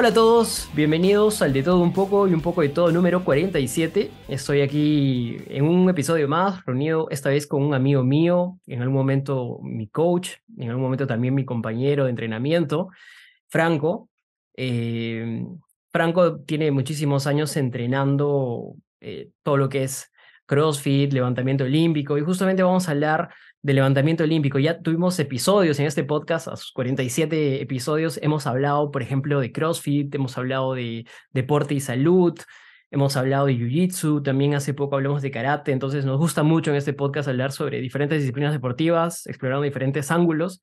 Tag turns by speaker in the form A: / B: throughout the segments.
A: Hola a todos, bienvenidos al de todo un poco y un poco de todo número 47. Estoy aquí en un episodio más, reunido esta vez con un amigo mío, en algún momento mi coach, en algún momento también mi compañero de entrenamiento, Franco. Eh, Franco tiene muchísimos años entrenando eh, todo lo que es CrossFit, levantamiento olímpico, y justamente vamos a hablar de levantamiento olímpico. Ya tuvimos episodios en este podcast, a sus 47 episodios, hemos hablado, por ejemplo, de CrossFit, hemos hablado de deporte y salud, hemos hablado de Jiu-Jitsu, también hace poco hablamos de karate, entonces nos gusta mucho en este podcast hablar sobre diferentes disciplinas deportivas, explorando diferentes ángulos.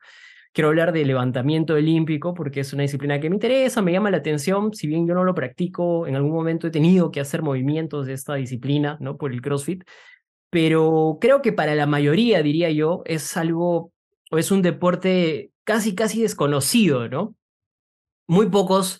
A: Quiero hablar de levantamiento olímpico porque es una disciplina que me interesa, me llama la atención, si bien yo no lo practico, en algún momento he tenido que hacer movimientos de esta disciplina, ¿no? Por el CrossFit, pero creo que para la mayoría, diría yo, es algo o es un deporte casi, casi desconocido, ¿no? Muy pocos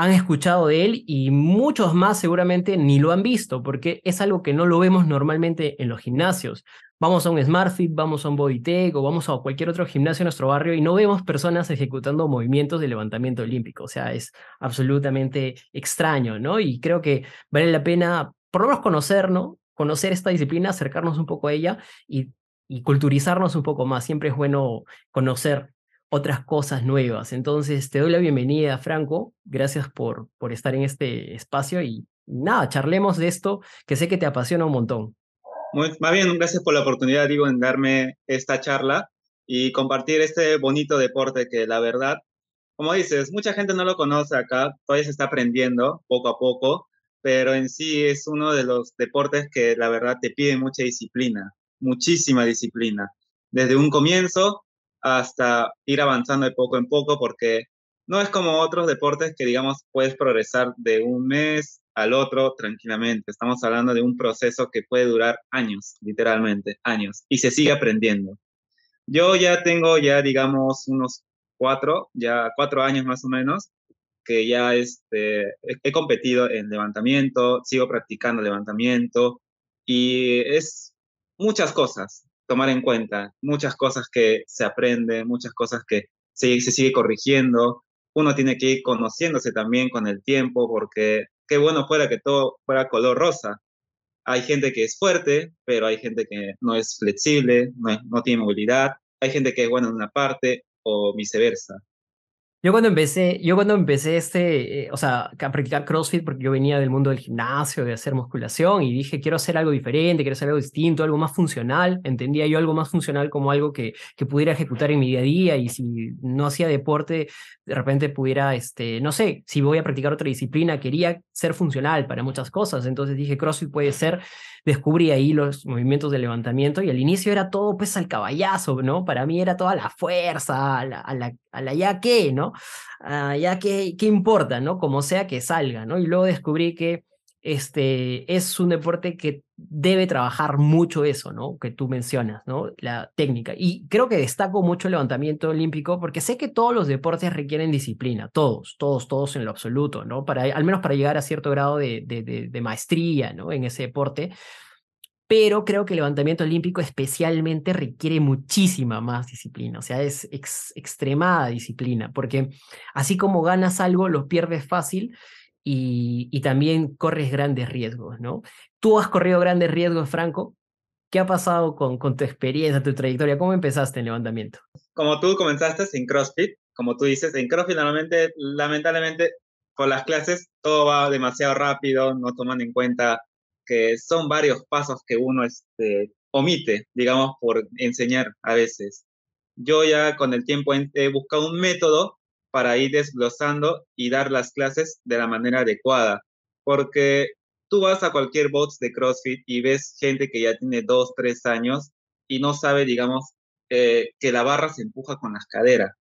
A: han escuchado de él y muchos más seguramente ni lo han visto, porque es algo que no lo vemos normalmente en los gimnasios. Vamos a un SmartFit, vamos a un BodyTech o vamos a cualquier otro gimnasio en nuestro barrio y no vemos personas ejecutando movimientos de levantamiento olímpico. O sea, es absolutamente extraño, ¿no? Y creo que vale la pena por lo menos conocer, ¿no? Conocer esta disciplina, acercarnos un poco a ella y, y culturizarnos un poco más. Siempre es bueno conocer otras cosas nuevas. Entonces, te doy la bienvenida, Franco. Gracias por, por estar en este espacio y nada, charlemos de esto que sé que te apasiona un montón.
B: Muy, bien, gracias por la oportunidad, digo, en darme esta charla y compartir este bonito deporte que la verdad, como dices, mucha gente no lo conoce acá, todavía se está aprendiendo poco a poco pero en sí es uno de los deportes que la verdad te pide mucha disciplina, muchísima disciplina, desde un comienzo hasta ir avanzando de poco en poco, porque no es como otros deportes que, digamos, puedes progresar de un mes al otro tranquilamente. Estamos hablando de un proceso que puede durar años, literalmente, años, y se sigue aprendiendo. Yo ya tengo ya, digamos, unos cuatro, ya cuatro años más o menos, que ya este, he competido en levantamiento, sigo practicando levantamiento y es muchas cosas tomar en cuenta, muchas cosas que se aprenden, muchas cosas que se, se sigue corrigiendo. Uno tiene que ir conociéndose también con el tiempo porque qué bueno fuera que todo fuera color rosa. Hay gente que es fuerte, pero hay gente que no es flexible, no, no tiene movilidad. Hay gente que es buena en una parte o viceversa.
A: Yo cuando empecé, yo cuando empecé este, eh, o sea, a practicar CrossFit, porque yo venía del mundo del gimnasio, de hacer musculación, y dije, quiero hacer algo diferente, quiero hacer algo distinto, algo más funcional. Entendía yo algo más funcional como algo que, que pudiera ejecutar en mi día a día, y si no hacía deporte, de repente pudiera, este, no sé, si voy a practicar otra disciplina, quería ser funcional para muchas cosas. Entonces dije, CrossFit puede ser descubrí ahí los movimientos de levantamiento y al inicio era todo pues al caballazo, ¿no? Para mí era toda la fuerza, a la, a la, a la ya que, ¿no? Ya que, ¿qué importa, ¿no? Como sea que salga, ¿no? Y luego descubrí que este, es un deporte que debe trabajar mucho eso, ¿no? Que tú mencionas, ¿no? La técnica. Y creo que destaco mucho el levantamiento olímpico porque sé que todos los deportes requieren disciplina, todos, todos, todos en lo absoluto, ¿no? Para, al menos para llegar a cierto grado de, de, maestría, ¿no? En ese deporte. Pero creo que el levantamiento olímpico especialmente requiere muchísima más disciplina, o sea, es extremada disciplina, porque así como ganas algo, lo pierdes fácil y, también corres grandes riesgos, ¿no? Tú has corrido grandes riesgos, Franco. ¿Qué ha pasado con, tu experiencia, tu trayectoria? ¿Cómo empezaste en levantamiento?
B: Como tú comenzaste en CrossFit, como tú dices, en CrossFit normalmente, lamentablemente, con las clases todo va demasiado rápido, no toman en cuenta que son varios pasos que uno este, omite, digamos, por enseñar a veces. Yo ya con el tiempo he buscado un método para ir desglosando y dar las clases de la manera adecuada. Porque tú vas a cualquier box de CrossFit y ves gente que ya tiene dos, tres años y no sabe, digamos, eh, que la barra se empuja con las caderas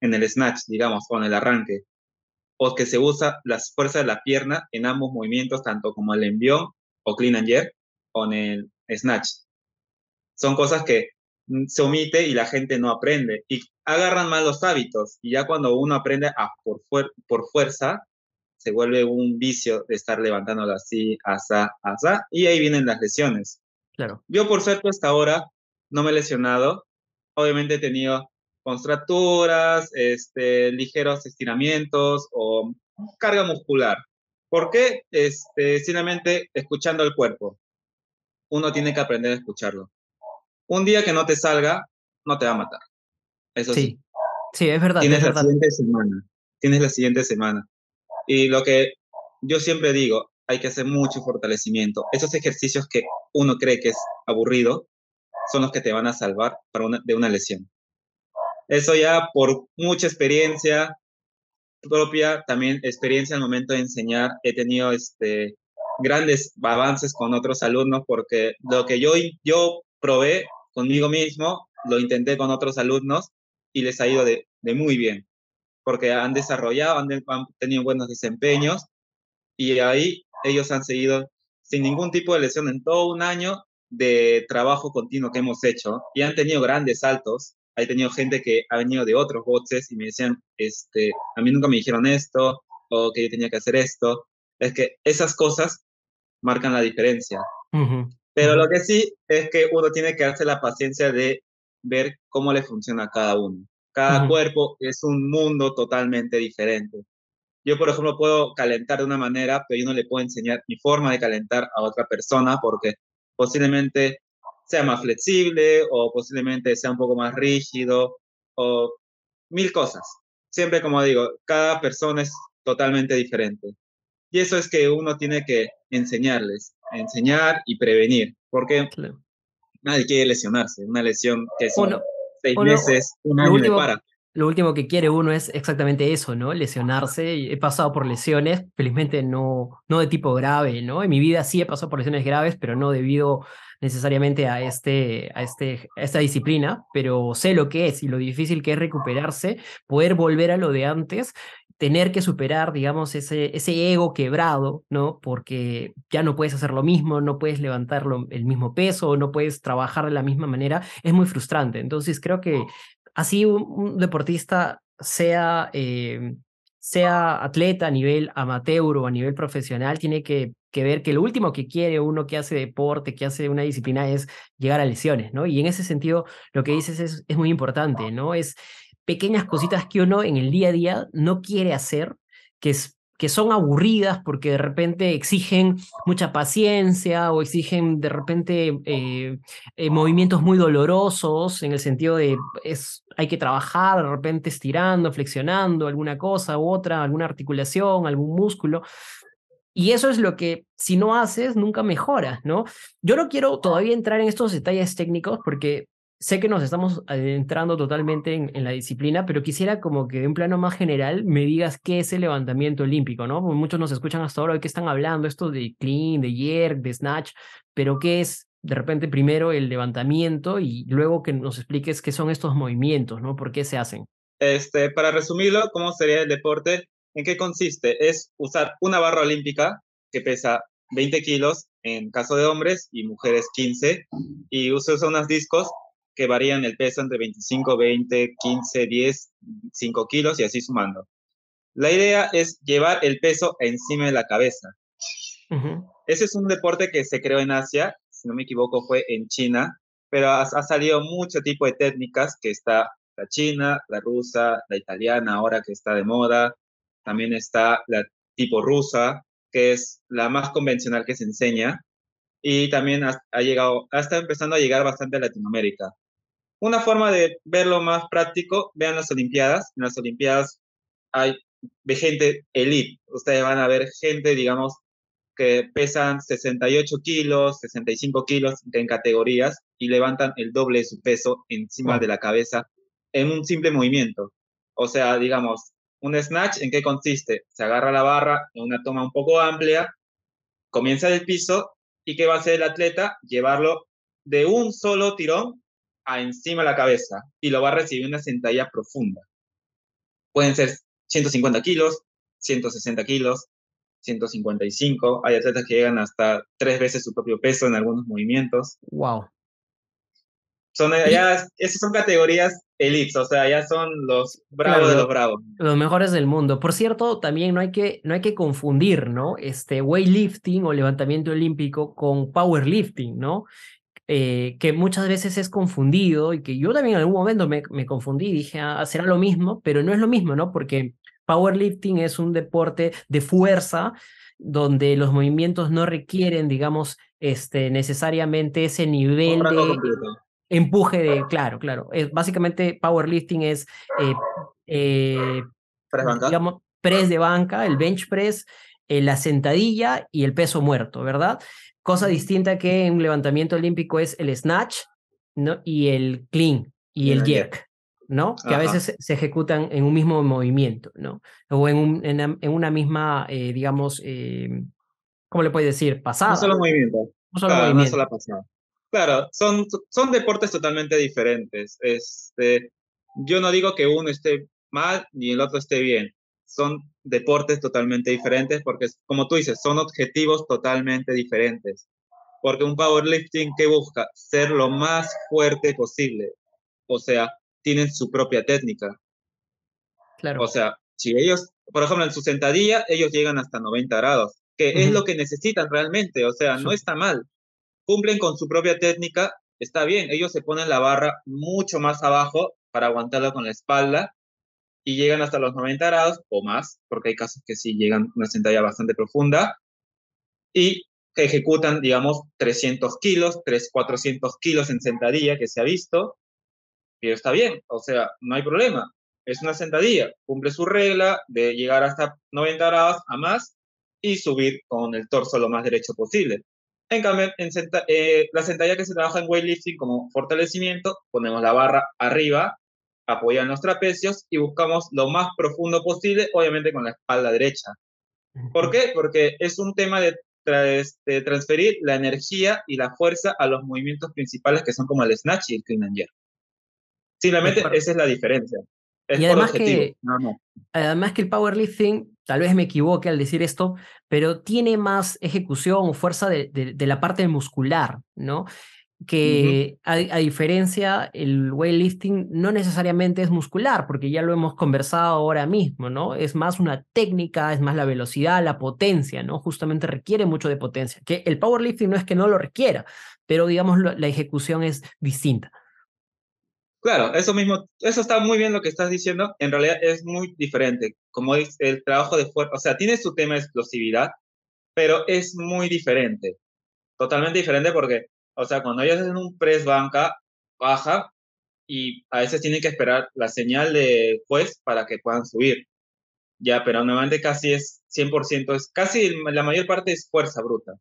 B: en el snatch, digamos, con el arranque. O que se usa las fuerzas de la pierna en ambos movimientos, tanto como el envión o clean and jerk, con el snatch. Son cosas que mm, se omite y la gente no aprende. Y agarran malos hábitos y ya cuando uno aprende a por, por fuerza, se vuelve un vicio de estar levantándolo así, asa, asa, y ahí vienen las lesiones. Claro. Yo por suerte hasta ahora no me he lesionado. Obviamente he tenido contracturas, este, ligeros estiramientos o carga muscular. ¿Por qué? Este, simplemente escuchando el cuerpo. Uno tiene que aprender a escucharlo. Un día que no te salga, no te va a matar. Eso sí.
A: Sí, es verdad.
B: Tienes
A: la
B: siguiente semana. Tienes la siguiente semana. Y lo que yo siempre digo, hay que hacer mucho fortalecimiento. Esos ejercicios que uno cree que es aburrido son los que te van a salvar para de una lesión. Eso ya por mucha experiencia propia, también experiencia al momento de enseñar, he tenido este, grandes avances con otros alumnos porque lo que yo, yo probé conmigo mismo, lo intenté con otros alumnos y les ha ido de, de muy bien, porque han desarrollado, han, han, tenido buenos desempeños y ahí ellos han seguido sin ningún tipo de lesión en todo un año de trabajo continuo que hemos hecho y han tenido grandes saltos. He tenido gente que ha venido de otros boxes y me decían, este, a mí nunca me dijeron esto o que yo tenía que hacer esto. Es que esas cosas marcan la diferencia. Pero lo que sí es que uno tiene que darse la paciencia de ver cómo le funciona a cada uno. Cada cuerpo es un mundo totalmente diferente. Yo, por ejemplo, puedo calentar de una manera, pero yo no le puedo enseñar mi forma de calentar a otra persona porque posiblemente sea más flexible o posiblemente sea un poco más rígido o mil cosas. Siempre, como digo, cada persona es totalmente diferente. Y eso es que uno tiene que enseñarles, enseñar y prevenir, porque nadie quiere lesionarse. Una lesión que son seis meses, un año de para
A: lo último que quiere uno es exactamente eso, ¿no? Lesionarse. He pasado por lesiones, felizmente no, no de tipo grave, ¿no? En mi vida sí he pasado por lesiones graves, pero no debido necesariamente a, este, a, este, a esta disciplina, pero sé lo que es y lo difícil que es recuperarse, poder volver a lo de antes, tener que superar, digamos, ese, ese ego quebrado, ¿no? Porque ya no puedes hacer lo mismo, no puedes levantar el mismo peso, no puedes trabajar de la misma manera, es muy frustrante. Entonces creo que así un, deportista sea, eh, sea atleta a nivel amateur o a nivel profesional, tiene que, que, ver que lo último que quiere uno que hace deporte, que hace una disciplina es llegar a lesiones, ¿no? Y en ese sentido, lo que dices es, es muy importante, ¿no? Es pequeñas cositas que uno en el día a día no quiere hacer, que es que son aburridas porque de repente exigen mucha paciencia o exigen de repente eh, eh, movimientos muy dolorosos en el sentido de es, hay que trabajar de repente estirando, flexionando alguna cosa u otra, alguna articulación, algún músculo. Y eso es lo que si no haces, nunca mejoras, ¿no? Yo no quiero todavía entrar en estos detalles técnicos porque sé que nos estamos adentrando totalmente en, la disciplina, pero quisiera como que de un plano más general me digas qué es el levantamiento olímpico, ¿no? muchos nos escuchan hasta ahora de qué están hablando, esto de clean, de jerk, de snatch, pero qué es de repente primero el levantamiento y luego que nos expliques qué son estos movimientos, ¿no? ¿Por qué se hacen?
B: Este, para resumirlo, ¿cómo sería el deporte? ¿En qué consiste? Es usar una barra olímpica que pesa 20 kilos en caso de hombres y mujeres 15 y usa unos discos que varían el peso entre 25, 20, 15, 10, 5 kilos y así sumando. La idea es llevar el peso encima de la cabeza. Ese es un deporte que se creó en Asia, si no me equivoco fue en China, pero ha, salido mucho tipo de técnicas que está la china, la rusa, la italiana ahora que está de moda, también está la tipo rusa, que es la más convencional que se enseña, y también ha, ha llegado, ha empezando a llegar bastante a Latinoamérica. Una forma de verlo más práctico, vean las Olimpiadas. En las Olimpiadas hay gente elite. Ustedes van a ver gente, digamos, que pesan 68 kilos, 65 kilos en categorías y levantan el doble de su peso encima de la cabeza en un simple movimiento. O sea, digamos, un snatch, ¿en qué consiste? Se agarra la barra en una toma un poco amplia, comienza del piso y ¿qué va a hacer el atleta? Llevarlo de un solo tirón a encima de la cabeza y lo va a recibir una sentadilla profunda. Pueden ser 150 kilos, 160 kilos, 155. Hay atletas que llegan hasta tres veces su propio peso en algunos movimientos.
A: Wow.
B: Son, ya, esas son categorías elites, o sea, ya son los bravos de los bravos.
A: Los mejores del mundo. Por cierto, también no hay que, no hay que confundir, ¿no? Este weightlifting o levantamiento olímpico con powerlifting, ¿no? Eh, que muchas veces es confundido y que yo también en algún momento me, me confundí, dije, ah, será lo mismo, pero no es lo mismo, ¿no? Porque Powerlifting es un deporte de fuerza donde los movimientos no requieren, digamos, este, necesariamente ese nivel de empuje de, claro, claro. Es, básicamente, powerlifting es, eh, eh, digamos, press de banca, el bench press, eh, la sentadilla y el peso muerto, ¿verdad? Cosa distinta que en un levantamiento olímpico es el snatch ¿no? y el clean y el jerk. ¿no? Que a veces se ejecutan en un mismo movimiento, ¿no? O en, un, en, una misma, eh, digamos, eh, ¿cómo le puedes decir? Pasada.
B: Un solo movimiento. Un solo claro, movimiento. Una sola pasada. Claro, son, son deportes totalmente diferentes. Este, yo no digo que uno esté mal ni el otro esté bien. Son deportes totalmente diferentes porque, como tú dices, son objetivos totalmente diferentes. Porque un powerlifting que busca ser lo más fuerte posible. O sea, tienen su propia técnica. Claro. O sea, si ellos, por ejemplo, en su sentadilla, ellos llegan hasta 90 grados, que es lo que necesitan realmente, o sea, no está mal. Cumplen con su propia técnica, está bien, ellos se ponen la barra mucho más abajo para aguantarla con la espalda y llegan hasta los 90 grados o más, porque hay casos que sí llegan una sentadilla bastante profunda y ejecutan, digamos, 300 kilos, 300, 400 kilos en sentadilla, que se ha visto, y está bien, o sea, no hay problema. Es una sentadilla, cumple su regla de llegar hasta 90 grados a más y subir con el torso lo más derecho posible. En cambio, en eh, la sentadilla que se trabaja en weightlifting como fortalecimiento, ponemos la barra arriba, apoyan los trapecios y buscamos lo más profundo posible, obviamente con la espalda derecha. ¿Por qué? Porque es un tema de, de este, transferir la energía y la fuerza a los movimientos principales que son como el snatch y el clean and jerk. Simplemente esa es la diferencia. y
A: además que, además que el powerlifting, tal vez me equivoque al decir esto, pero tiene más ejecución o fuerza de, de, la parte muscular, ¿no? Que a, diferencia, el weightlifting no necesariamente es muscular, porque ya lo hemos conversado ahora mismo, ¿no? Es más una técnica, es más la velocidad, la potencia, ¿no? Justamente requiere mucho de potencia. Que el powerlifting no es que no lo requiera, pero digamos la ejecución es distinta.
B: Claro, eso mismo, eso está muy bien lo que estás diciendo. En realidad es muy diferente. Como es el trabajo de fuerza, o sea, tiene su tema de explosividad, pero es muy diferente. Totalmente diferente porque, o sea, cuando ellos hacen un press banca, baja y a veces tienen que esperar la señal de juez para que puedan subir. Ya, pero normalmente casi es 100%, es casi la mayor parte es fuerza bruta.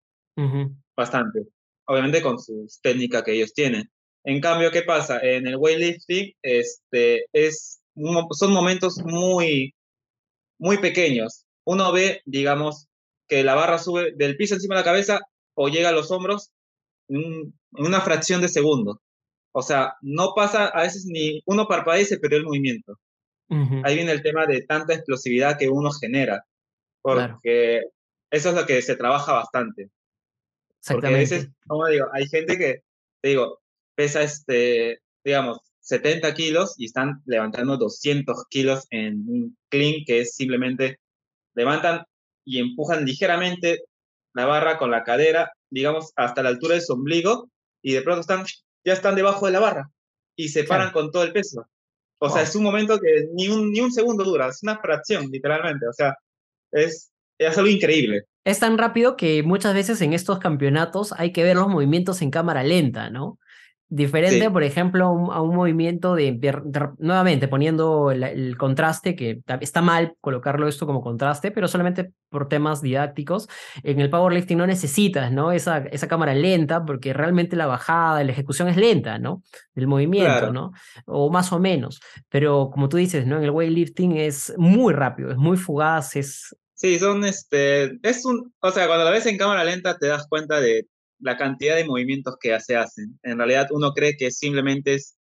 B: Bastante. Obviamente con sus técnicas que ellos tienen. En cambio, ¿qué pasa? En el weightlifting este, es, son momentos muy, muy pequeños. Uno ve, digamos, que la barra sube del piso encima de la cabeza o llega a los hombros en una fracción de segundo. O sea, no pasa a veces ni uno parpadece, pero el movimiento. Ahí viene el tema de tanta explosividad que uno genera, porque eso es lo que se trabaja bastante. Porque a veces, como digo, hay gente que, te digo, pesa, este, digamos, 70 kilos y están levantando 200 kilos en un clean que es simplemente levantan y empujan ligeramente la barra con la cadera, digamos, hasta la altura de su ombligo y de pronto están, ya están debajo de la barra y se paran con todo el peso. O sea, es un momento que ni un, ni un segundo dura, es una fracción, literalmente. O sea, es, es algo increíble.
A: Es tan rápido que muchas veces en estos campeonatos hay que ver los movimientos en cámara lenta, ¿no? Diferente, por ejemplo, a un, movimiento de, nuevamente poniendo el, contraste, que está mal colocarlo esto como contraste, pero solamente por temas didácticos. En el powerlifting no necesitas, ¿no? Esa, esa cámara lenta, porque realmente la bajada, la ejecución es lenta, ¿no? El movimiento, ¿no? O más o menos. Pero como tú dices, ¿no? En el weightlifting es muy rápido, es muy fugaz, es...
B: Sí, son este, es un, o sea, cuando la ves en cámara lenta te das cuenta de la cantidad de movimientos que se hacen. En realidad uno cree que simplemente es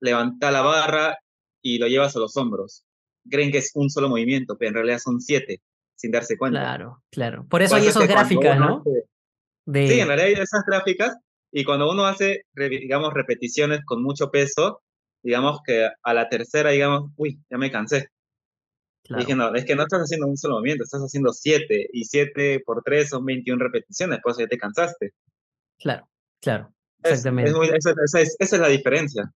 B: levantar la barra y lo llevas a los hombros. Creen que es un solo movimiento, pero en realidad son siete, sin darse cuenta.
A: Claro, claro. Por eso hay esas gráficas, ¿no?
B: Sí, en realidad hay esas gráficas y cuando uno hace, digamos, repeticiones con mucho peso, digamos que a la tercera, digamos, uy, ya me cansé. Dije, no, es que no estás haciendo un solo movimiento, estás haciendo siete, y siete por tres son 21 repeticiones, pues ya te cansaste.
A: Claro, claro, exactamente.
B: esa, es, la diferencia.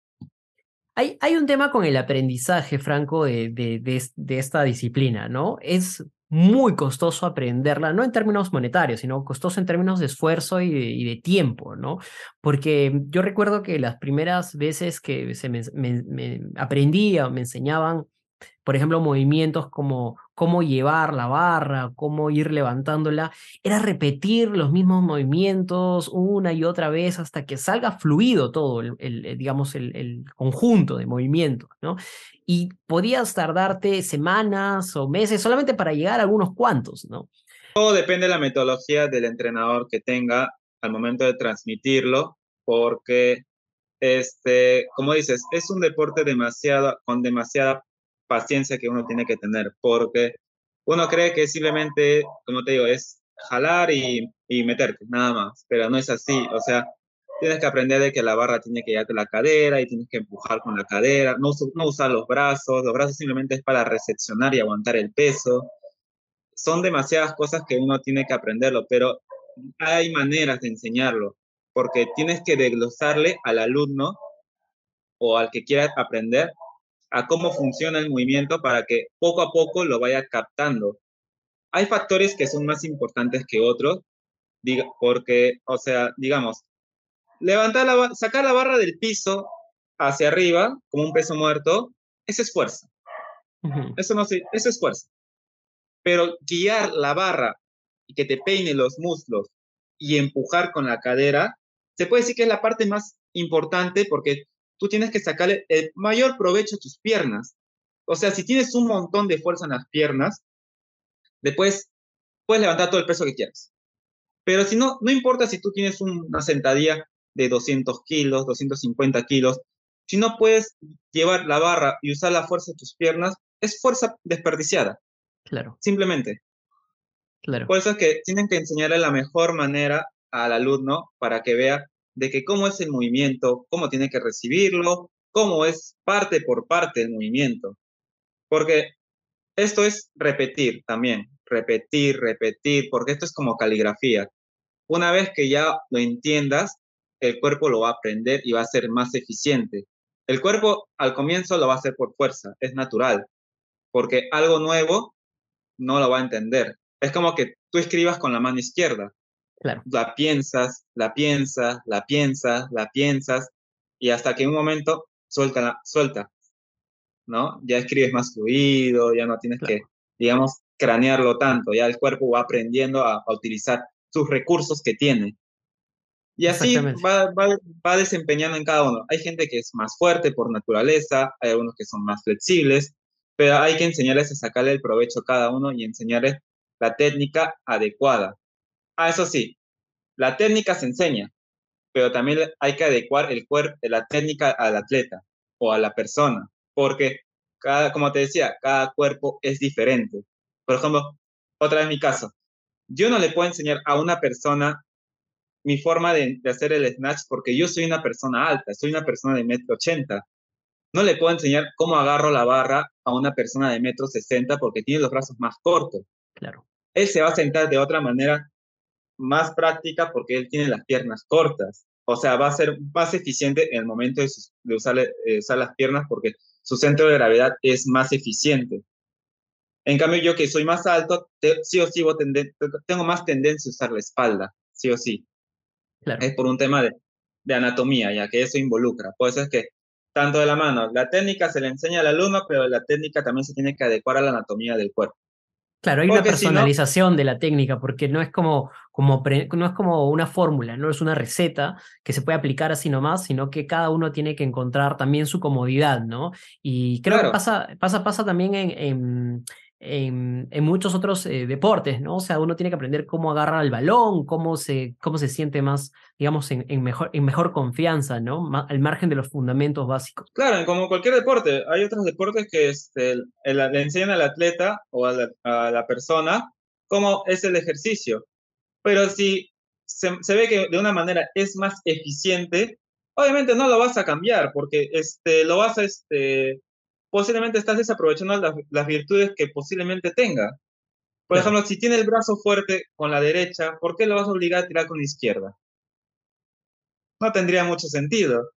A: Hay, hay un tema con el aprendizaje, Franco, de, de, de, esta disciplina, ¿no? Es muy costoso aprenderla, no en términos monetarios, sino costoso en términos de esfuerzo y de, y de tiempo, ¿no? Porque yo recuerdo que las primeras veces que se me, me, me aprendía o me enseñaban por ejemplo, movimientos como cómo llevar la barra, cómo ir levantándola, era repetir los mismos movimientos una y otra vez hasta que salga fluido todo, el, digamos, el, conjunto de movimientos, ¿no? Y podías tardarte semanas o meses solamente para llegar a algunos cuantos, ¿no?
B: Todo depende de la metodología del entrenador que tenga al momento de transmitirlo, porque, este, como dices, es un deporte con demasiada paciencia que uno tiene que tener, porque uno cree que simplemente, como te digo, es jalar y, y meterte, nada más, pero no es así, o sea, tienes que aprender de que la barra tiene que llegar la cadera y tienes que empujar con la cadera, no, no usar los brazos, los brazos simplemente es para recepcionar y aguantar el peso. Son demasiadas cosas que uno tiene que aprenderlo, pero hay maneras de enseñarlo, porque tienes que desglosarle al alumno o al que quiera aprender a cómo funciona el movimiento para que poco a poco lo vaya captando. Hay factores que son más importantes que otros, porque, o sea, digamos, levantar la, sacar la barra del piso hacia arriba como un peso muerto, eso es fuerza. Eso no eso es fuerza. Pero guiar la barra y que te peine los muslos y empujar con la cadera, se puede decir que es la parte más importante porque tú tienes que sacarle el mayor provecho a tus piernas. O sea, si tienes un montón de fuerza en las piernas, después puedes levantar todo el peso que quieras. Pero si no, no importa si tú tienes una sentadilla de 200 kilos, 250 kilos, si no puedes llevar la barra y usar la fuerza de tus piernas, es fuerza desperdiciada.
A: Claro.
B: Simplemente.
A: Claro.
B: Por eso es que tienen que enseñarle la mejor manera al alumno para que vea de que cómo es el movimiento, cómo tiene que recibirlo, cómo es parte por parte del movimiento. Porque esto es repetir también, repetir, repetir, porque esto es como caligrafía. Una vez que ya lo entiendas, el cuerpo lo va a aprender y va a ser más eficiente. El cuerpo al comienzo lo va a hacer por fuerza, es natural, porque algo nuevo no lo va a entender. Es como que tú escribas con la mano izquierda, la piensas, la piensas, la piensas, la piensas, y hasta que en un momento suelta, suelta, ¿no? Ya escribes más fluido, ya no tienes que, digamos, cranearlo tanto, ya el cuerpo va aprendiendo a, utilizar sus recursos que tiene. Y así va, va, va, desempeñando en cada uno. Hay gente que es más fuerte por naturaleza, hay algunos que son más flexibles, pero hay que enseñarles a sacarle el provecho a cada uno y enseñarles la técnica adecuada. Ah, eso sí, la técnica se enseña, pero también hay que adecuar el cuerpo, la técnica al atleta o a la persona, porque cada, como te decía, cada cuerpo es diferente. Por ejemplo, otra vez mi caso, yo no le puedo enseñar a una persona mi forma de, hacer el snatch porque yo soy una persona alta, soy una persona de metro ochenta. No le puedo enseñar cómo agarro la barra a una persona de metro sesenta porque tiene los brazos más cortos.
A: Claro.
B: Él se va a sentar de otra manera más práctica porque él tiene las piernas cortas. O sea, va a ser más eficiente en el momento de, usar, eh, usar las piernas porque su centro de gravedad es más eficiente. En cambio, yo que soy más alto, sí o sí tengo más tendencia a usar la espalda, sí o sí.
A: Claro.
B: Es por un tema de, de, anatomía, ya que eso involucra. Por eso es que, tanto de la mano, la técnica se le enseña al alumno, pero la técnica también se tiene que adecuar a la anatomía del cuerpo.
A: Claro, hay una personalización de la técnica, porque no es como, como no es como una fórmula, no es una receta que se puede aplicar así nomás, sino que cada uno tiene que encontrar también su comodidad, ¿no? Y creo que pasa, pasa, pasa también en, en, muchos otros eh, deportes, ¿no? O sea, uno tiene que aprender cómo agarrar el balón, cómo se, cómo se siente más, digamos, en, en mejor, en mejor confianza, ¿no? al margen de los fundamentos básicos.
B: Claro, como cualquier deporte, hay otros deportes que este, le enseñan al atleta o a la, persona cómo es el ejercicio. Pero si se, se, ve que de una manera es más eficiente, obviamente no lo vas a cambiar porque este, lo vas a, este, posiblemente estás desaprovechando las, virtudes que posiblemente tenga. Por ejemplo, si tiene el brazo fuerte con la derecha, ¿por qué lo vas a obligar a tirar con la izquierda? No tendría mucho sentido.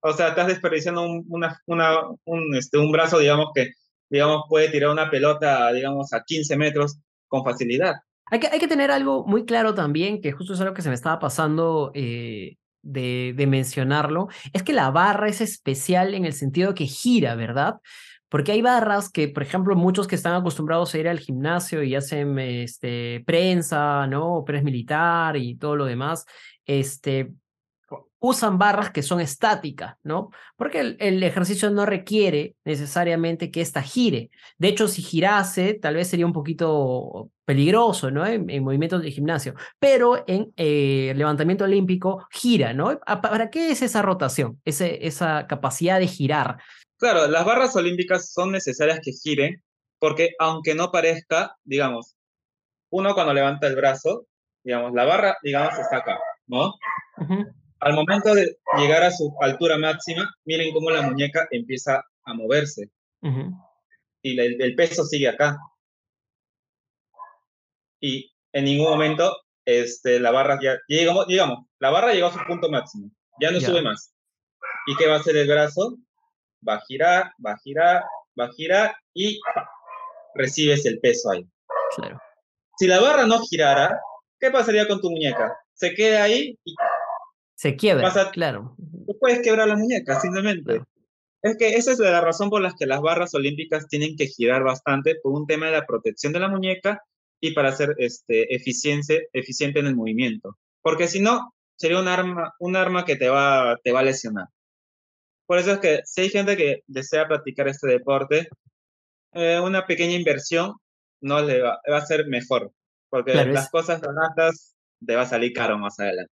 B: O sea, estás desperdiciando un, una, una, un, este, un brazo, digamos, que digamos, puede tirar una pelota, digamos, a 15 metros con facilidad.
A: Hay que, hay que tener algo muy claro también, que justo es algo que se me estaba pasando eh, de, mencionarlo, es que la barra es especial en el sentido que gira, ¿verdad? Porque hay barras que, por ejemplo, muchos que están acostumbrados a ir al gimnasio y hacen este, prensa, ¿no? Prensa militar y todo lo demás, este, usan barras que son estáticas, ¿no? Porque el, ejercicio no requiere necesariamente que ésta gire. De hecho, si girase, tal vez sería un poquito peligroso, ¿no? En, movimientos de gimnasio. Pero en eh, levantamiento olímpico gira, ¿no? ¿Para qué es esa rotación? Ese, esa capacidad de girar.
B: Claro, las barras olímpicas son necesarias que giren porque aunque no parezca, digamos, uno cuando levanta el brazo, digamos, la barra, digamos, está acá, ¿no? Al momento de llegar a su altura máxima, miren cómo la muñeca empieza a moverse. Y el, peso sigue acá. Y en ningún momento este, la barra ya, digamos, digamos, la barra llegó a su punto máximo, ya no sube más. ¿Y qué va a hacer el brazo? Va a girar, va a girar, va a girar y recibes el peso ahí. Claro. Si la barra no girara, ¿qué pasaría con tu muñeca? Se queda ahí y
A: se quiebra, claro.
B: Tú puedes quebrar la muñeca, simplemente. Es que esa es la razón por la que las barras olímpicas tienen que girar bastante por un tema de la protección de la muñeca y para ser este, eficiente, eficiente en el movimiento. Porque si no, sería un arma, un arma que te va, te va a lesionar. Por eso es que si hay gente que desea practicar este deporte, eh, una pequeña inversión no le va, va a ser mejor. Porque las cosas baratas te va a salir caro más adelante.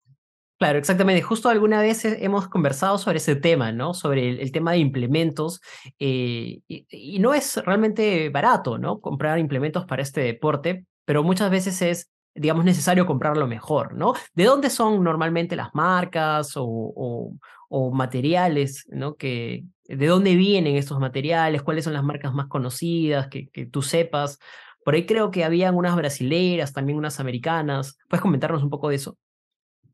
A: Claro, exactamente. Justo alguna vez hemos conversado sobre ese tema, ¿no? Sobre el, tema de implementos. Eh, y, no es realmente barato, ¿no? Comprar implementos para este deporte, pero muchas veces es, digamos, necesario comprarlo mejor, ¿no? ¿De dónde son normalmente las marcas o, materiales, ¿no? ¿De dónde vienen estos materiales? ¿Cuáles son las marcas más conocidas que, que tú sepas? Por ahí creo que habían unas brasileras, también unas americanas. ¿Puedes comentarnos un poco de eso?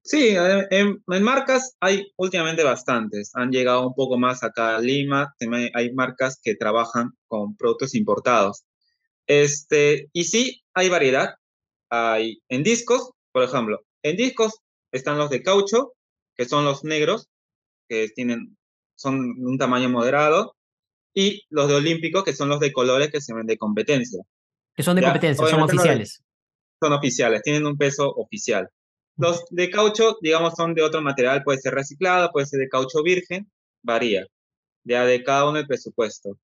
B: Sí, en, marcas hay últimamente bastantes. Han llegado un poco más acá a Lima. Hay marcas que trabajan con productos importados. Este, y sí, hay variedad. Hay en discos, por ejemplo, en discos están los de caucho, que son los negros, que tienen, son un tamaño moderado, y los de olímpico, que son los de colores que se ven de competencia.
A: Que son de competencia, son oficiales.
B: Son oficiales, tienen un peso oficial. Los de caucho, digamos, son de otro material, puede ser reciclado, puede ser de caucho virgen, varía, ya de cada uno el presupuesto.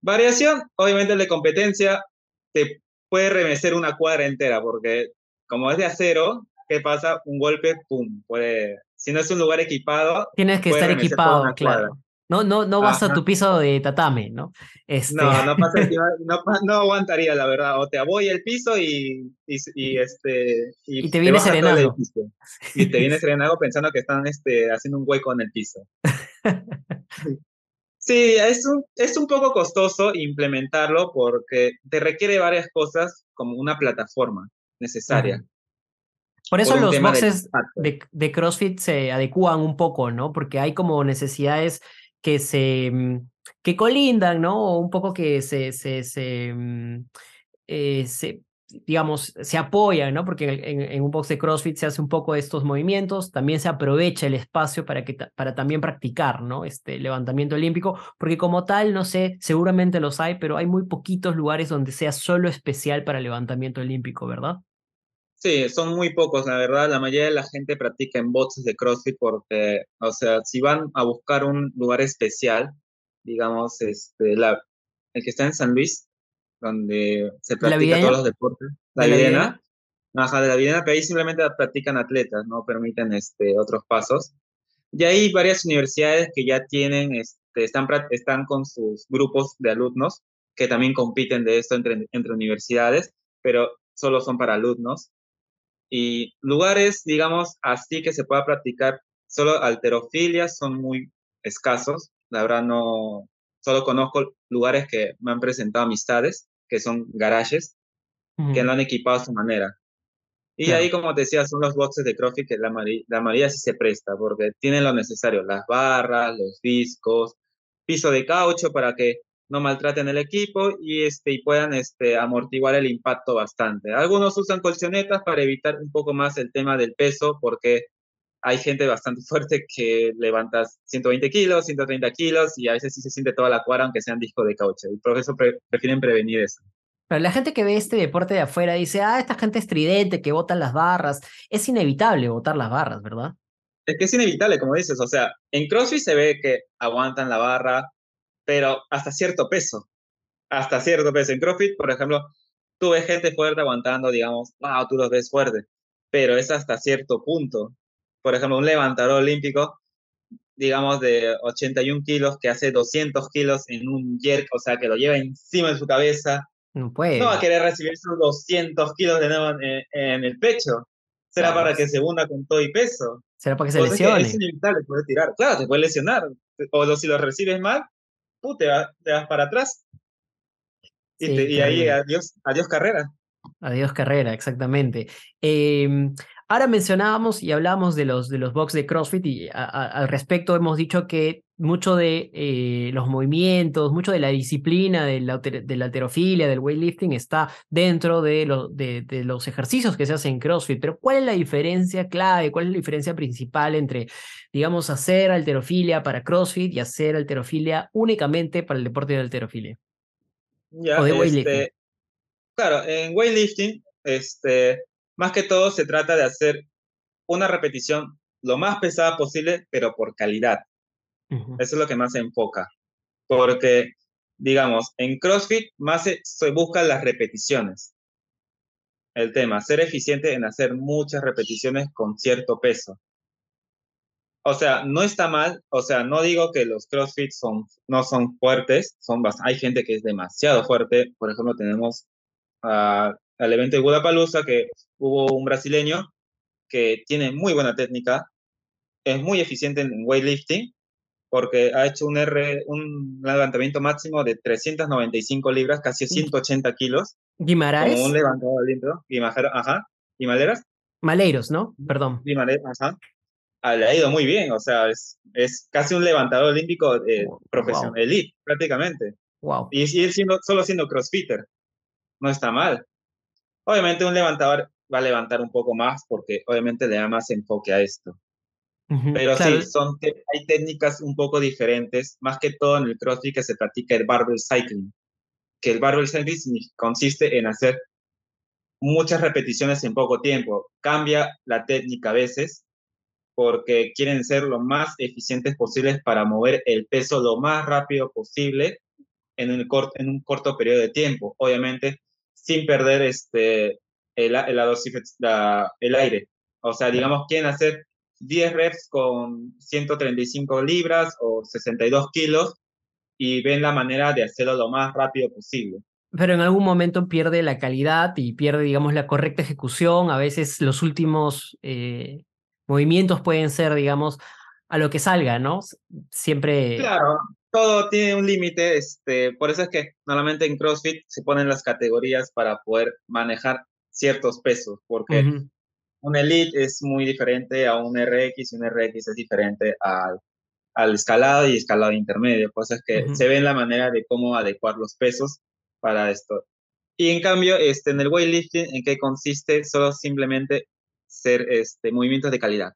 B: Variación, obviamente el de competencia te puede remecer una cuadra entera, porque como es de acero, ¿qué pasa? Un golpe, pum, puede, si no es un lugar equipado.
A: Tienes que estar equipado, claro. No, no, no vas a tu piso de tatame, ¿no?
B: Este... No, no, pasa, no, no, aguantaría, la verdad. O te voy el piso y, y, este,
A: y, te viene serenado.
B: Y te viene serenado pensando que están este, haciendo un hueco en el piso. Sí, es un, es un poco costoso implementarlo porque te requiere varias cosas como una plataforma necesaria.
A: Por eso los boxes de, de, CrossFit se adecúan un poco, ¿no? Porque hay como necesidades que se mm, que colindan, ¿no? O un poco que se, se, se, mm, eh, digamos, se apoyan, ¿no? Porque en, un box de CrossFit se hace un poco de estos movimientos, también se aprovecha el espacio para, que, para también practicar, ¿no? Este levantamiento olímpico, porque como tal, no sé, seguramente los hay, pero hay muy poquitos lugares donde sea solo especial para levantamiento olímpico, ¿verdad?
B: Sí, son muy pocos, la verdad. La mayoría de la gente practica en boxes de CrossFit porque, o sea, si van a buscar un lugar especial, digamos, este, la, el que está en San Luis, donde se practica todos los deportes, la, Videna, ajá, de la Videna, pero ahí simplemente practican atletas, no permiten este, otros pasos. Y hay varias universidades que ya tienen, este, están, están con sus grupos de alumnos que también compiten de esto entre, entre universidades, pero solo son para alumnos. Y lugares, digamos, así que se pueda practicar solo alterofilia son muy escasos. La verdad no, solo conozco lugares que me han presentado amistades, que son garajes, que lo han equipado a su manera. Y ahí, como te decía, son los boxes de CrossFit que la, la mayoría sí se presta, porque tienen lo necesario, las barras, los discos, piso de caucho para que no maltraten el equipo y, este, y puedan este, amortiguar el impacto bastante. Algunos usan colchonetas para evitar un poco más el tema del peso, porque hay gente bastante fuerte que levanta 120 kilos, 130 kilos y a veces sí se siente toda la cuadra aunque sean discos de caucho. Y por eso prefieren prevenir eso.
A: Pero la gente que ve este deporte de afuera dice, ah, esta gente estridente que botan las barras. Es inevitable botar las barras, ¿verdad?
B: Es que es inevitable, como dices. O sea, en CrossFit se ve que aguantan la barra, pero hasta cierto peso. Hasta cierto peso. En CrossFit, por ejemplo, tú ves gente fuerte aguantando, digamos, wow, tú los ves fuerte, pero es hasta cierto punto. Por ejemplo, un levantador olímpico, digamos, de 81 kilos, que hace 200 kilos en un jerk, o sea, que lo lleva encima de su cabeza,
A: no puede.
B: No va a querer recibir sus 200 kilos de nuevo en, el pecho. Será para que se hunda con todo y peso.
A: Será para que se lesione.
B: Es, inevitable poder tirar. Claro, te puede lesionar. O si lo recibes mal, tú te, vas para atrás. Y, ahí, adiós, adiós carrera.
A: Adiós carrera, exactamente. Eh, Ahora mencionábamos y hablábamos de los, de los box de CrossFit y al respecto hemos dicho que mucho de eh, los movimientos, mucho de la disciplina de la, de la alterofilia, del weightlifting está dentro de, lo, de, de, los ejercicios que se hacen en CrossFit. Pero ¿cuál es la diferencia clave? ¿Cuál es la diferencia principal entre, digamos, hacer alterofilia para CrossFit y hacer alterofilia únicamente para el deporte de alterofilia?
B: Ya, este, claro, en weightlifting, este, más que todo se trata de hacer una repetición lo más pesada posible, pero por calidad. Eso es lo que más se enfoca. Porque, digamos, en CrossFit más se, se buscan las repeticiones. El tema, ser eficiente en hacer muchas repeticiones con cierto peso. O sea, no está mal, o sea, no digo que los CrossFit son, no son fuertes, son hay gente que es demasiado fuerte, por ejemplo, tenemos a al evento de Guadalajara, que hubo un brasileño que tiene muy buena técnica, es muy eficiente en weightlifting, porque ha hecho un, R, un levantamiento máximo de 395 libras, casi 180 kilos.
A: ¿Guimaraes?
B: Como un levantador limpio. ajá. ¿Guimaleras?
A: Maleiros, ¿no? Perdón.
B: Guimaleras, ajá. Ah, le ha ido muy bien, o sea, es, es casi un levantador olímpico eh, profesional, elite, prácticamente.
A: Wow.
B: Y, y él siendo, solo siendo crossfitter. No está mal. Obviamente un levantador va a levantar un poco más porque obviamente le da más enfoque a esto. Pero sí, son, hay técnicas un poco diferentes, más que todo en el CrossFit que se practica el barbell cycling, que el barbell cycling consiste en hacer muchas repeticiones en poco tiempo. Cambia la técnica a veces porque quieren ser lo más eficientes posibles para mover el peso lo más rápido posible en un, en un corto periodo de tiempo. Obviamente, sin perder este, el, el aire. O sea, digamos, quieren hacer 10 reps con 135 libras o 62 kilos y ven la manera de hacerlo lo más rápido posible.
A: Pero en algún momento pierde la calidad y pierde, digamos, la correcta ejecución. A veces los últimos eh, movimientos pueden ser, digamos, a lo que salga, ¿no? Siempre.
B: Claro, todo tiene un límite, este, por eso es que normalmente en CrossFit se ponen las categorías para poder manejar ciertos pesos, porque un Elite es muy diferente a un RX y un RX es diferente al, al escalado y escalado intermedio, por eso es que se ve la manera de cómo adecuar los pesos para esto. Y en cambio, este, en el weightlifting, ¿en qué consiste? Solo simplemente ser este, movimientos de calidad.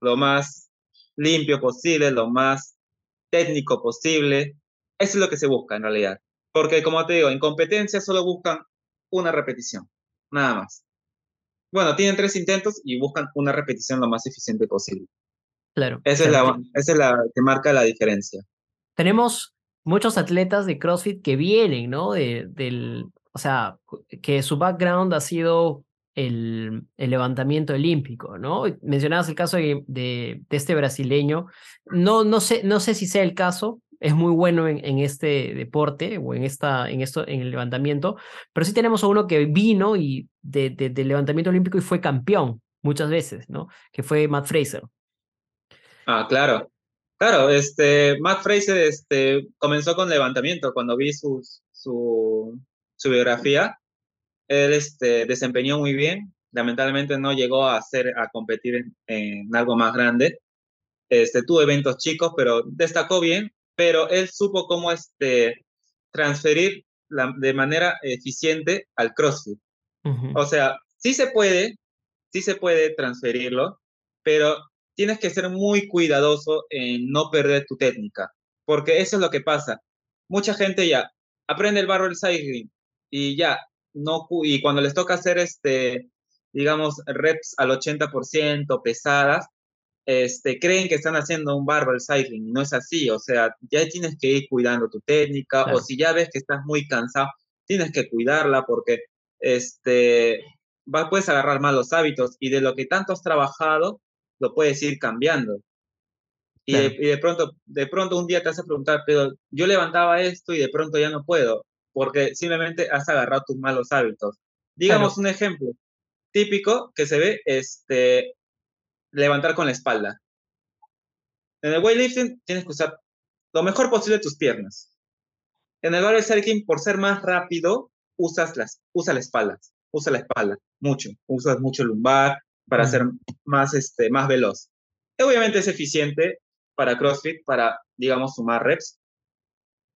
B: Lo más limpio posible, lo más técnico posible. Eso es lo que se busca en realidad. Porque como te digo, en competencia solo buscan una repetición, nada más. Bueno, tienen tres intentos y buscan una repetición lo más eficiente posible.
A: Claro.
B: Esa, Es, la, esa es la que marca la diferencia.
A: Tenemos muchos atletas de CrossFit que vienen, ¿no? De, del, o sea, que su background ha sido el, levantamiento olímpico, ¿no? Mencionabas el caso de, de, este brasileño. No, no, sé, no sé si sea el caso, es muy bueno en, este deporte o en, esta, en, esto, en el levantamiento, pero sí tenemos a uno que vino y de, del levantamiento olímpico y fue campeón muchas veces, ¿no? Que fue Matt Fraser.
B: Ah, claro. Claro, este, Matt Fraser este, comenzó con levantamiento. Cuando vi su, su biografía, él este, desempeñó muy bien lamentablemente no llegó a, hacer, a competir en, algo más grande. Este, tuvo eventos chicos, pero destacó bien, pero él supo cómo este, transferir de manera eficiente al CrossFit. O sea, sí se puede, sí se puede transferirlo, pero tienes que ser muy cuidadoso en no perder tu técnica, porque eso es lo que pasa. Mucha gente ya aprende el barrel cycling y ya, no, y cuando les toca hacer este, digamos, reps al 80% pesadas, este, creen que están haciendo un barbell cycling, no es así, o sea, ya tienes que ir cuidando tu técnica, o si ya ves que estás muy cansado, tienes que cuidarla porque este, puedes agarrar malos hábitos y de lo que tanto has trabajado, lo puedes ir cambiando. Y, de, pronto, de pronto un día te vas a preguntar, pero yo levantaba esto y de pronto ya no puedo, porque simplemente has agarrado tus malos hábitos. Digamos un ejemplo típico que se ve, este, levantar con la espalda. En el weightlifting tienes que usar lo mejor posible tus piernas. En el barbell cycling, por ser más rápido, usas las, usa la espalda, usa la espalda mucho, usas mucho lumbar para ser más, este, más veloz. Obviamente es eficiente para CrossFit, para, digamos, sumar reps,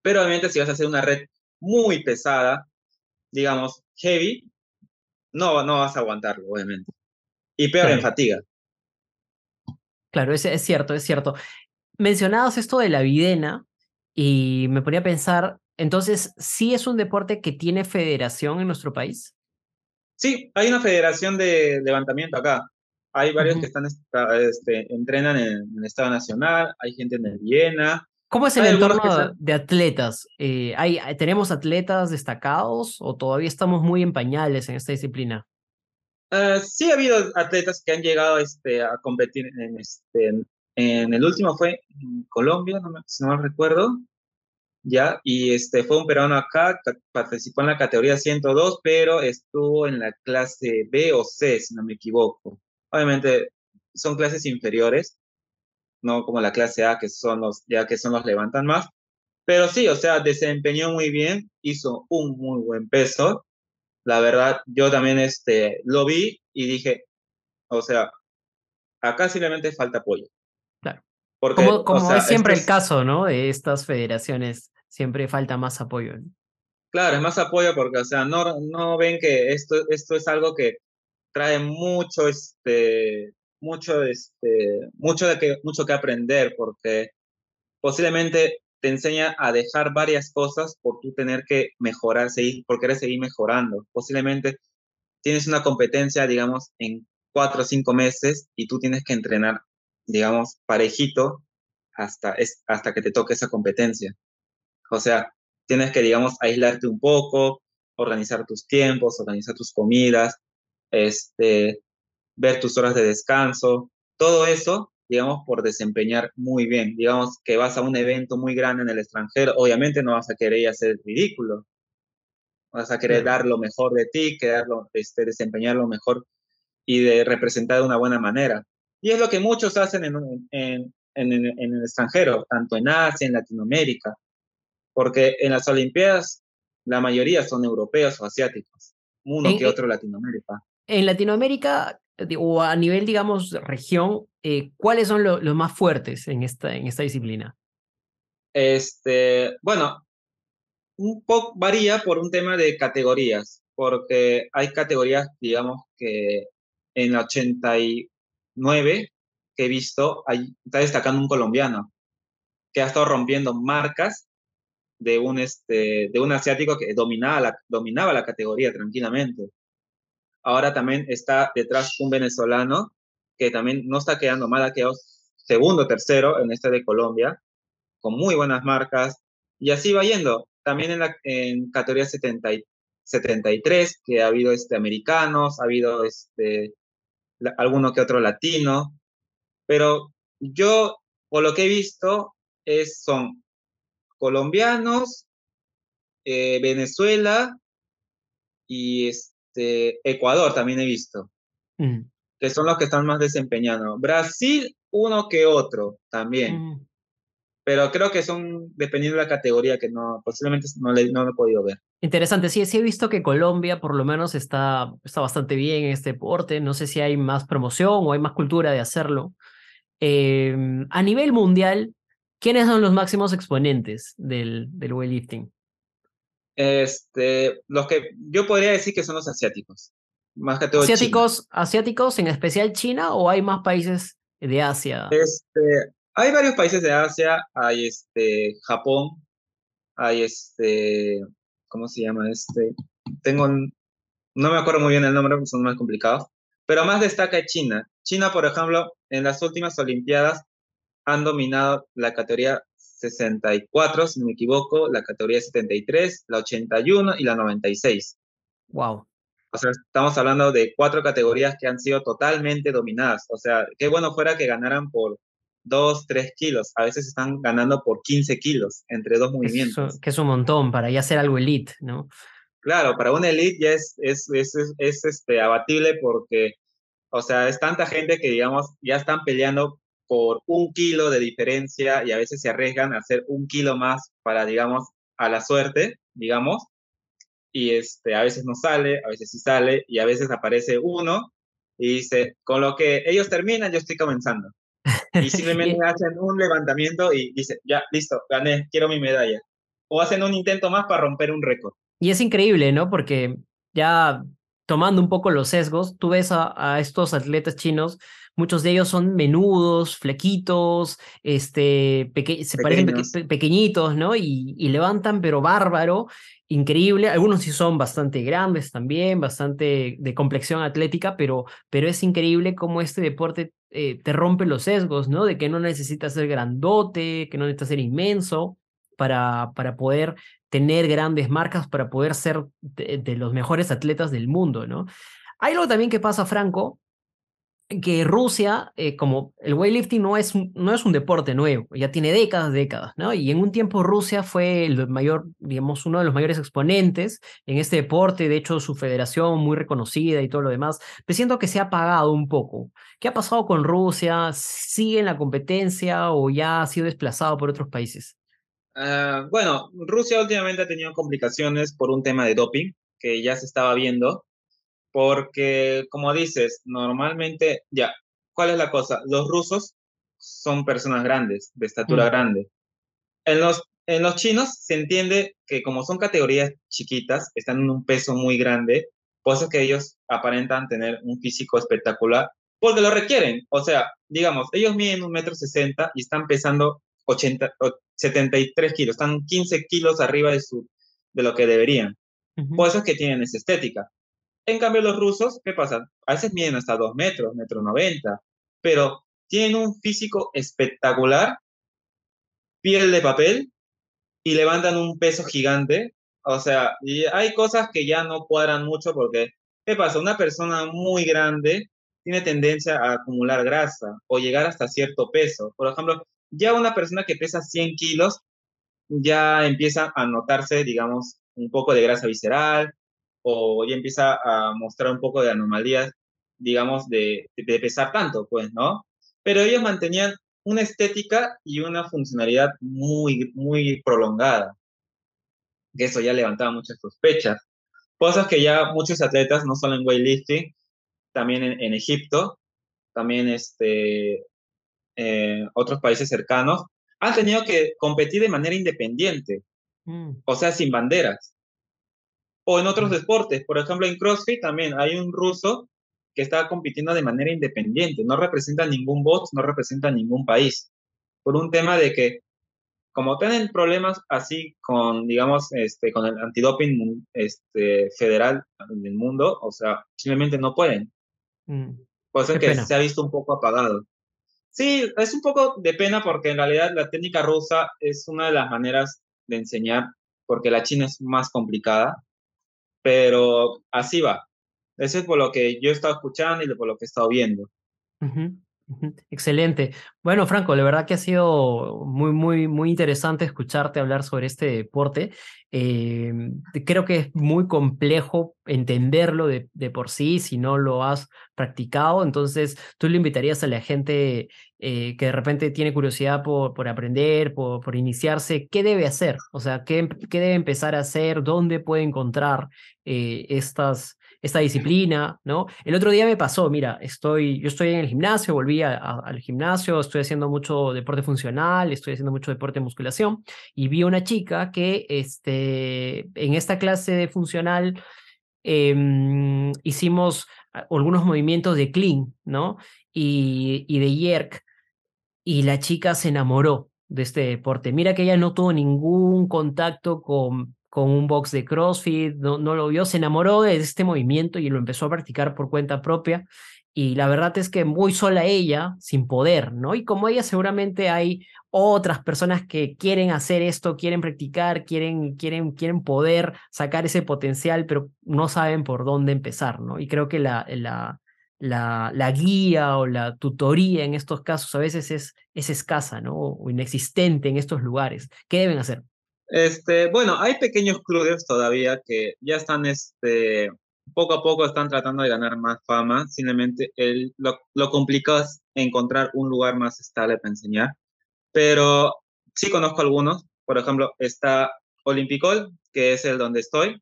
B: pero obviamente si vas a hacer una red muy pesada, digamos, heavy, no, no vas a aguantarlo, obviamente. Y peor en fatiga.
A: Claro, es, es cierto, es cierto. Mencionabas esto de la videna y me ponía a pensar, entonces, ¿sí es un deporte que tiene federación en nuestro país?
B: Sí, hay una federación de levantamiento acá. Hay varios que están este, entrenan en, el Estado Nacional, hay gente en el Viena.
A: ¿Cómo es el entorno de atletas? Eh, ¿hay, ¿Tenemos atletas destacados o todavía estamos muy en pañales en esta disciplina?
B: Uh, sí ha habido atletas que han llegado este, a competir en, este, en, el último fue en Colombia, no si no me recuerdo, ya, y este, fue un peruano acá, participó en la categoría 102, pero estuvo en la clase B o C, si no me equivoco. Obviamente son clases inferiores, no como la clase A, que son los, ya que son los levantan más, pero sí, o sea, desempeñó muy bien, hizo un muy buen peso. La verdad, yo también este, lo vi y dije, o sea, acá simplemente falta apoyo.
A: Claro. Porque, como, es siempre el caso, ¿no? De estas federaciones siempre falta más apoyo.
B: Claro, es más apoyo porque, o sea, no, no ven que esto, esto es algo que trae mucho, este, mucho, este, mucho, de que, mucho que aprender porque posiblemente te enseña a dejar varias cosas por tú tener que mejorar, seguir, por querer seguir mejorando. Posiblemente tienes una competencia, digamos, en cuatro o cinco meses y tú tienes que entrenar, digamos, parejito hasta, hasta que te toque esa competencia. O sea, tienes que, digamos, aislarte un poco, organizar tus tiempos, organizar tus comidas, este, ver tus horas de descanso, todo eso, digamos, por desempeñar muy bien. Digamos que vas a un evento muy grande en el extranjero, obviamente no vas a querer hacer ridículo, vas a querer dar lo mejor de ti, quererlo, este, desempeñarlo mejor y de representar de una buena manera. Y es lo que muchos hacen en, en, en, en el extranjero, tanto en Asia, en Latinoamérica porque en las Olimpiadas la mayoría son europeos o asiáticos, uno que otro Latinoamérica.
A: En Latinoamérica, o a nivel, digamos, región, eh, ¿cuáles son los más fuertes en esta, en esta disciplina?
B: Este, bueno, un poco varía por un tema de categorías, porque hay categorías, digamos, que en 89 que he visto, está destacando un colombiano que ha estado rompiendo marcas de un, este, de un asiático que dominaba la, dominaba la categoría tranquilamente. Ahora también está detrás un venezolano que también no está quedando mal, ha quedado segundo, tercero en este de Colombia, con muy buenas marcas, y así va yendo. También en, la, en categoría 70 73, que ha habido este, americanos, ha habido este, alguno que otro latino, pero yo, por lo que he visto, es, son colombianos, eh, Venezuela y este, Ecuador también he visto, mm. que son los que están más desempeñando. Brasil, uno que otro también. Mm. pero creo que son, dependiendo de la categoría, que no, posiblemente no, le, no lo he podido ver.
A: Interesante, sí, sí he visto que Colombia por lo menos está, está bastante bien en este deporte, no sé si hay más promoción o hay más cultura de hacerlo. Eh, a nivel mundial, ¿quiénes son los máximos exponentes del, del weightlifting?
B: Este, los que yo podría decir que son los asiáticos, más que todo
A: asiáticos, asiáticos, en especial China, o hay más países de Asia.
B: Este, hay varios países de Asia, hay este, Japón, hay este, ¿cómo se llama este? Tengo, no me acuerdo muy bien el nombre, porque son más complicados, pero más destaca China. China, por ejemplo, en las últimas Olimpiadas han dominado la categoría 64, si no me equivoco, la categoría 73, la 81 y la 96.
A: Wow.
B: O sea, estamos hablando de cuatro categorías que han sido totalmente dominadas. O sea, qué bueno fuera que ganaran por 2, 3 kilos. A veces están ganando por 15 kilos entre dos movimientos.
A: que es un montón para ya ser algo elite, ¿no?
B: Claro, para un elite ya es, es, es, es, este, abatible porque, o sea, es tanta gente que, digamos, ya están peleando por un kilo de diferencia y a veces se arriesgan a hacer un kilo más para, digamos, a la suerte, digamos, y este, a veces no sale, a veces sí sale, y a veces aparece uno y dice, con lo que ellos terminan, yo estoy comenzando. Y simplemente hacen un levantamiento y dice, ya, listo, gané, quiero mi medalla. O hacen un intento más para romper un récord.
A: Y es increíble, ¿no? Porque ya tomando un poco los sesgos, tú ves a, estos atletas chinos, muchos de ellos son menudos, flequitos, este, se parecen pequeñitos, ¿no? Y, y, levantan, pero bárbaro, increíble. Algunos sí son bastante grandes también, bastante de complexión atlética, pero, pero es increíble cómo este deporte eh, te rompe los sesgos, ¿no? De que no necesitas ser grandote, que no necesitas ser inmenso para, para poder tener grandes marcas, para poder ser de, los mejores atletas del mundo, ¿no? Hay algo también que pasa, Franco, que Rusia, eh, como el weightlifting no es, no es un deporte nuevo, ya tiene décadas, décadas, ¿no? Y en un tiempo Rusia fue el mayor, digamos, uno de los mayores exponentes en este deporte, de hecho su federación muy reconocida y todo lo demás, pero siento que se ha apagado un poco. ¿Qué ha pasado con Rusia? ¿Sigue en la competencia o ya ha sido desplazado por otros países?
B: Ah, bueno, Rusia últimamente ha tenido complicaciones por un tema de doping que ya se estaba viendo porque, como dices, normalmente, ya, ¿cuál es la cosa? Los rusos son personas grandes, de estatura mm. grande. En los, en los chinos se entiende que como son categorías chiquitas, están en un peso muy grande, por eso que ellos aparentan tener un físico espectacular, porque lo requieren. O sea, digamos, ellos miden un metro sesenta y están pesando 80, 73 kilos, están 15 kilos arriba de, su, de lo que deberían. Por eso es que tienen esa estética. En cambio, los rusos, ¿qué pasa? A veces miden hasta 2 metros, metro 90, pero tienen un físico espectacular, piel de papel y levantan un peso gigante. O sea, y hay cosas que ya no cuadran mucho porque, ¿qué pasa? Una persona muy grande tiene tendencia a acumular grasa o llegar hasta cierto peso. Por ejemplo, ya una persona que pesa 100 kilos ya empieza a notarse, digamos, un poco de grasa visceral, o ya empieza a mostrar un poco de anomalías, digamos, de, de pesar tanto, pues, ¿no? Pero ellos mantenían una estética y una funcionalidad muy, muy prolongada, que eso ya levantaba muchas sospechas. Cosas que ya muchos atletas, no solo en weightlifting, también en, Egipto, también este, eh, otros países cercanos, han tenido que competir de manera independiente, mm. o sea, sin banderas o en otros deportes. Por ejemplo, en CrossFit también hay un ruso que está compitiendo de manera independiente, no representa ningún bot, no representa ningún país, por un tema de que como tienen problemas así con, digamos, este, con el antidoping este, federal del mundo, o sea, simplemente no pueden. Mm. Por eso es que se ha visto un poco apagado. Sí, es un poco de pena porque en realidad la técnica rusa es una de las maneras de enseñar, porque la china es más complicada pero así va. Eso es por lo que yo he estado escuchando y por lo que he estado viendo.
A: Excelente. Bueno, Franco, la verdad que ha sido muy, muy, muy interesante escucharte hablar sobre este deporte. Eh, creo que es muy complejo entenderlo de, de, por sí si no lo has practicado. Entonces, tú le invitarías a la gente eh, que de repente tiene curiosidad por, por aprender, por, por, iniciarse, ¿qué debe hacer? O sea, ¿qué, qué debe empezar a hacer? ¿Dónde puede encontrar eh, estas esta disciplina, ¿no? El otro día me pasó, mira, estoy, yo estoy en el gimnasio, volví al gimnasio, estoy haciendo mucho deporte funcional, estoy haciendo mucho deporte de musculación y vi una chica que este, en esta clase de funcional em, hicimos algunos movimientos de clean, ¿no? Y, y de jerk y la chica se enamoró de este deporte. Mira que ella no tuvo ningún contacto con con un box de CrossFit, no, no lo vio, se enamoró de este movimiento y lo empezó a practicar por cuenta propia. Y la verdad es que muy sola ella, sin poder, ¿no? Y como ella seguramente hay otras personas que quieren hacer esto, quieren practicar, quieren, quieren, quieren poder sacar ese potencial, pero no saben por dónde empezar, ¿no? Y creo que la, la, la, la guía o la tutoría en estos casos a veces es, es escasa, ¿no? O inexistente en estos lugares. ¿Qué deben hacer?
B: Este, bueno, hay pequeños clubes todavía que ya están, este, poco a poco están tratando de ganar más fama. Simplemente el, lo, lo complicado es encontrar un lugar más estable para enseñar. Pero sí conozco algunos. Por ejemplo, está Olympicol, que es el donde estoy,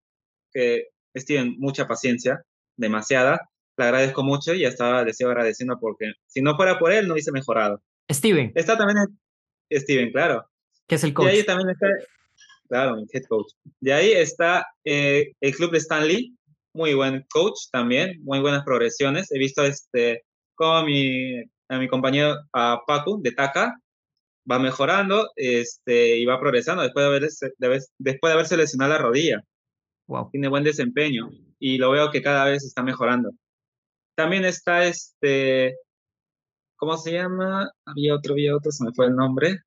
B: que tienen mucha paciencia, demasiada. Le agradezco mucho y hasta le sigo agradeciendo porque si no fuera por él no hubiese mejorado.
A: Steven.
B: Está también Steven, claro.
A: Que es el coach.
B: Y ahí también está claro, mi head coach. De ahí está eh, el club de Stanley, muy buen coach también, muy buenas progresiones. He visto este, cómo mi, a mi compañero a Paco de Taka va mejorando este, y va progresando después de, haber, después de haber seleccionado la rodilla.
A: Wow.
B: Tiene buen desempeño y lo veo que cada vez está mejorando. También está este, ¿cómo se llama? Había otro, había otro, se me fue el nombre.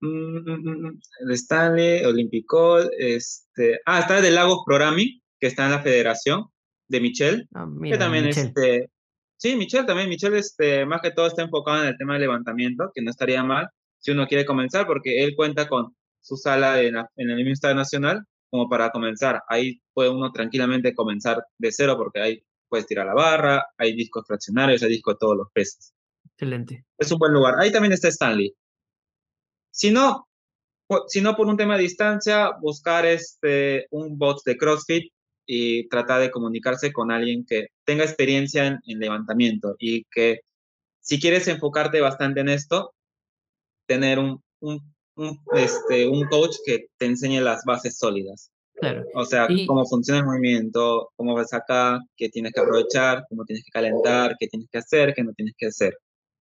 B: Mm, mm, mm, Stanley, Olympicol, este, ah, está el de Lagos Programming, que está en la federación, de Michelle,
A: Ah,
B: que también,
A: Michelle.
B: este, sí, Michelle también, Michelle, este, más que todo está enfocado en el tema del levantamiento, que no estaría mal si uno quiere comenzar, porque él cuenta con su sala en, la- en el mismo Estadio Nacional como para comenzar. Ahí puede uno tranquilamente comenzar de cero, porque ahí puedes tirar la barra, hay discos fraccionarios, hay discos de todos los pesos.
A: Excelente.
B: Es un buen lugar. Ahí también está Stanley. Si no, si no por un tema de distancia, buscar este, un bot de CrossFit y tratar de comunicarse con alguien que tenga experiencia en, en levantamiento y que si quieres enfocarte bastante en esto, tener un, un, un, este, un coach que te enseñe las bases sólidas.
A: Claro.
B: O sea,
A: Y-
B: cómo funciona el movimiento, cómo vas acá, qué tienes que aprovechar, cómo tienes que calentar, qué tienes que hacer, qué no tienes que hacer.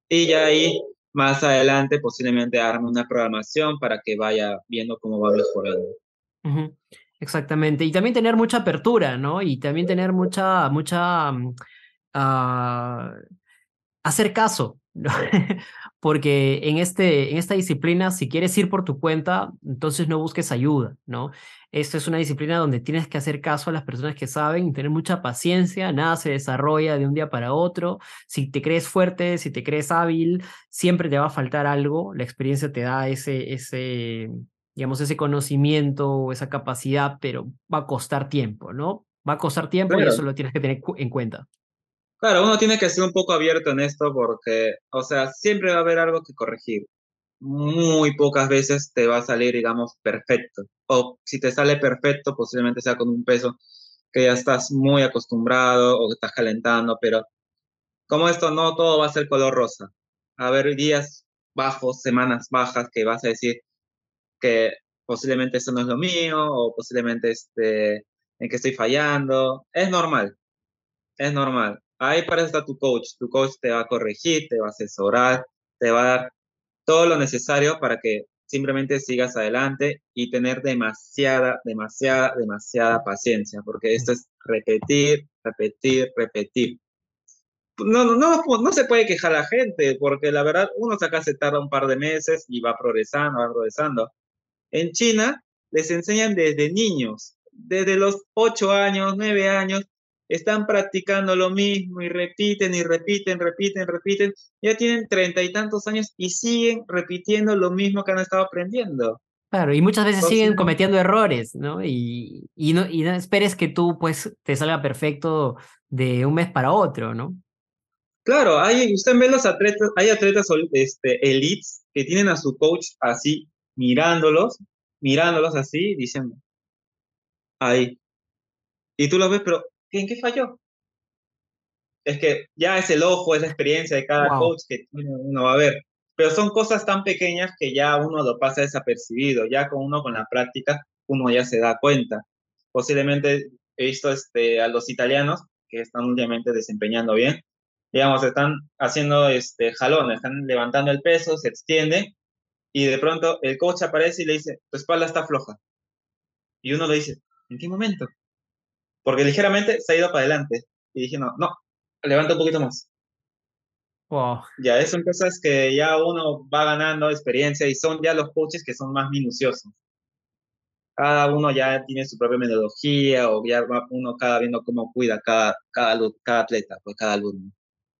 B: Y ya ahí, más adelante, posiblemente arme una programación para que vaya viendo cómo va mejorando.
A: Exactamente. Y también tener mucha apertura, ¿no? Y también tener mucha, mucha, mm, ah, hacer caso. Porque en este, en esta disciplina, si quieres ir por tu cuenta, entonces no busques ayuda, ¿no? Esta es una disciplina donde tienes que hacer caso a las personas que saben tener mucha paciencia, nada se desarrolla de un día para otro. Si te crees fuerte, si te crees hábil, siempre te va a faltar algo. La experiencia te da ese, ese, digamos, ese conocimiento o esa capacidad, pero va a costar tiempo, ¿no? Va a costar tiempo y eso lo tienes que tener en cuenta.
B: Claro, uno tiene que ser un poco abierto en esto porque, o sea, siempre va a haber algo que corregir. Muy pocas veces te va a salir, digamos, perfecto. O si te sale perfecto, posiblemente sea con un peso que ya estás muy acostumbrado o que estás calentando, pero como esto no todo va a ser color rosa. A haber días bajos, semanas bajas que vas a decir que posiblemente eso no es lo mío o posiblemente este, en que estoy fallando. Es normal, es normal. Ahí para eso está tu coach. Tu coach te va a corregir, te va a asesorar, te va a dar todo lo necesario para que simplemente sigas adelante y tener demasiada, demasiada, demasiada paciencia, porque esto es repetir, repetir, repetir. No, no, no, no se puede quejar la gente, porque la verdad uno acá se tarda un par de meses y va progresando, va progresando. En China les enseñan desde niños, desde los 8 años, 9 años, están practicando lo mismo y repiten y repiten, repiten, repiten. Ya tienen treinta y tantos años y siguen repitiendo lo mismo que han estado aprendiendo.
A: Claro, y muchas veces siguen cometiendo errores, ¿no? Y, y, no, y no esperes que tú, pues, te salga perfecto de un mes para otro, ¿no?
B: Claro, hay, usted ve los atletas, hay atletas este, elites que tienen a su coach así, mirándolos, mirándolos así, diciendo, ahí. Y tú lo ves, pero ¿en qué falló? Es que ya es el ojo, es la experiencia de cada coach que uno va a ver. Pero son cosas tan pequeñas que ya uno lo pasa desapercibido. Ya con uno con la práctica, uno ya se da cuenta. Posiblemente he visto este, a los italianos que están últimamente desempeñando bien. Digamos, están haciendo este, jalones, están levantando el peso, se extiende y de pronto el coach aparece y le dice, tu espalda está floja. Y uno le dice, ¿en qué momento? Porque ligeramente se ha ido para adelante. Y dije, no, no, levanta un poquito más.
A: Wow.
B: Ya, son cosas que ya uno va ganando experiencia y son ya los coaches que son más minuciosos. Cada uno ya tiene su propia metodología o ya uno cada viendo cómo cuida cada, cada, cada atleta, pues cada alumno.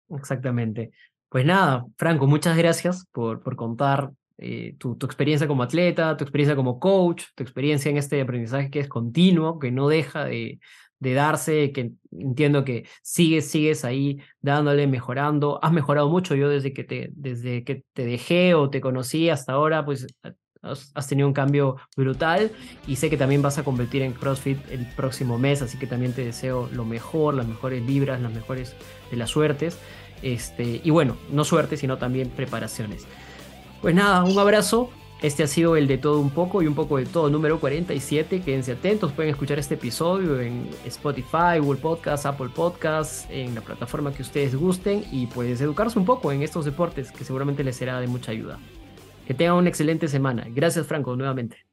A: Exactamente. Pues nada, Franco, muchas gracias por, por contar eh, tu, tu, experiencia como atleta, tu experiencia como coach, tu experiencia en este aprendizaje que es continuo, que no deja de, de darse, que entiendo que sigues, sigues ahí dándole, mejorando. Has mejorado mucho yo desde que te, desde que te dejé o te conocí hasta ahora, pues has, tenido un cambio brutal y sé que también vas a competir en CrossFit el próximo mes, así que también te deseo lo mejor, las mejores vibras, las mejores de las suertes. Este, y bueno, no suerte, sino también preparaciones. Pues nada, un abrazo, este ha sido el de todo un poco y un poco de todo número 47. Quédense atentos, pueden escuchar este episodio en Spotify, Google Podcasts, Apple Podcasts, en la plataforma que ustedes gusten y pues educarse un poco en estos deportes que seguramente les será de mucha ayuda. Que tengan una excelente semana. Gracias Franco nuevamente.